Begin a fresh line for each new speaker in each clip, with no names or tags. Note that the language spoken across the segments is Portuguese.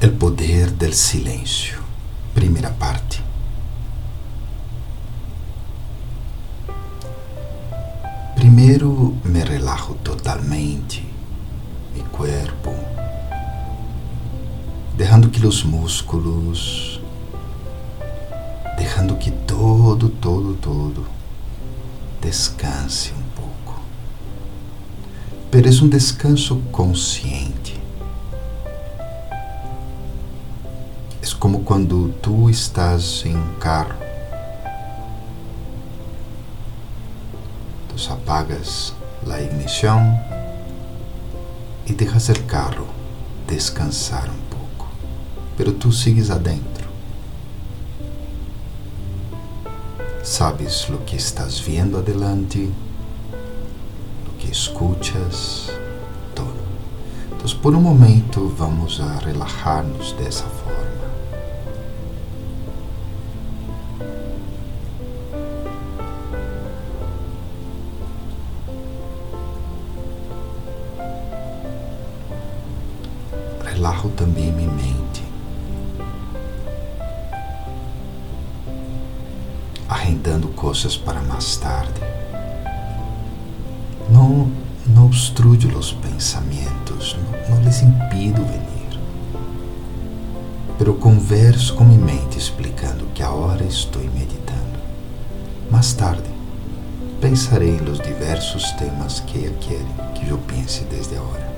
El poder del silencio. Primera parte. Primeiro me relajo totalmente, mi cuerpo, dejando que os músculos, dejando que todo, todo, todo descanse um pouco. Pero é um descanso consciente. Como quando tu estás em um carro apagas a ignição e deixas o carro descansar um pouco, pero tu sigues adentro. Sabes o que estás vendo adelante, o que escuchas, todo. Então, por um momento, vamos a relajar-nos dessa forma. Relajo também minha mente, arrendando coisas para mais tarde. Não, não obstruyo os pensamentos, não, não les impido venir. Pero converso com minha mente explicando que agora estou meditando. Mais tarde, pensarei nos diversos temas que ela quer que eu pense desde agora.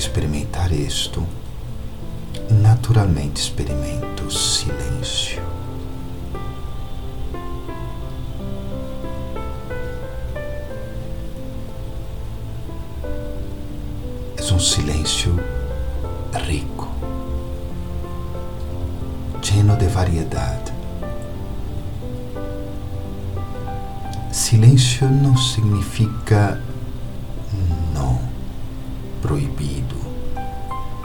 Experimentar isto, naturalmente experimento silêncio. É um silêncio rico, lleno de variedade. Silêncio não significa proibido,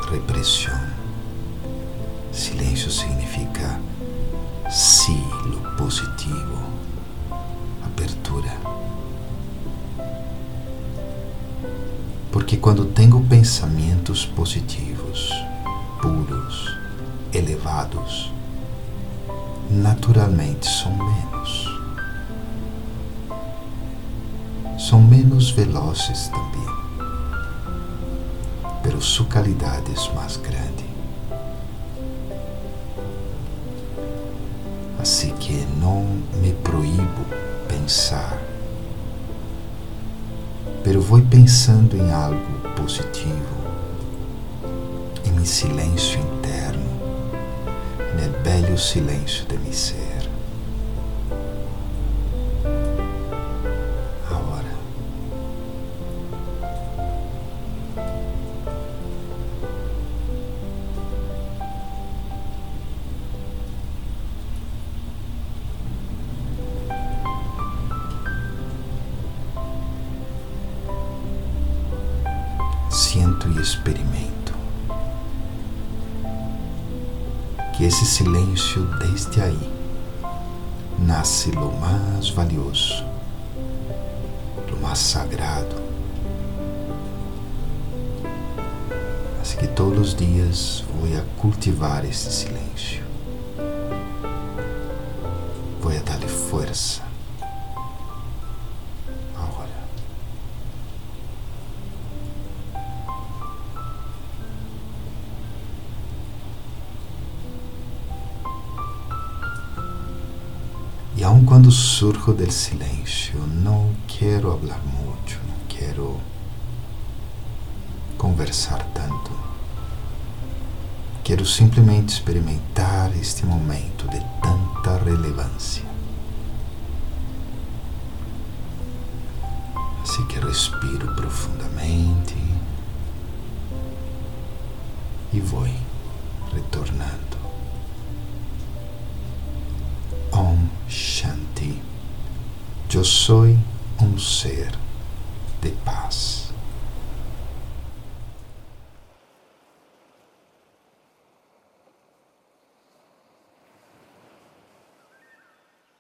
repressão. Silêncio significa silo positivo, abertura. Porque quando tenho pensamentos positivos, puros, elevados, naturalmente são menos. São menos velozes também pero su calidad es más grande. Assim que não me proíbo pensar, pero vou pensando em algo positivo, em meu silêncio interno, no belo silêncio de meu ser. Sinto e experimento. Que esse silêncio, desde aí, nasce lo mais valioso, lo mais sagrado. Assim que todos os dias vou a cultivar esse silêncio. Vou a dar-lhe força aun quando surjo del silêncio, não quero falar muito, não quero conversar tanto. Quero simplesmente experimentar este momento de tanta relevância. Assim que respiro profundamente e vou retornando. Eu sou um ser de paz.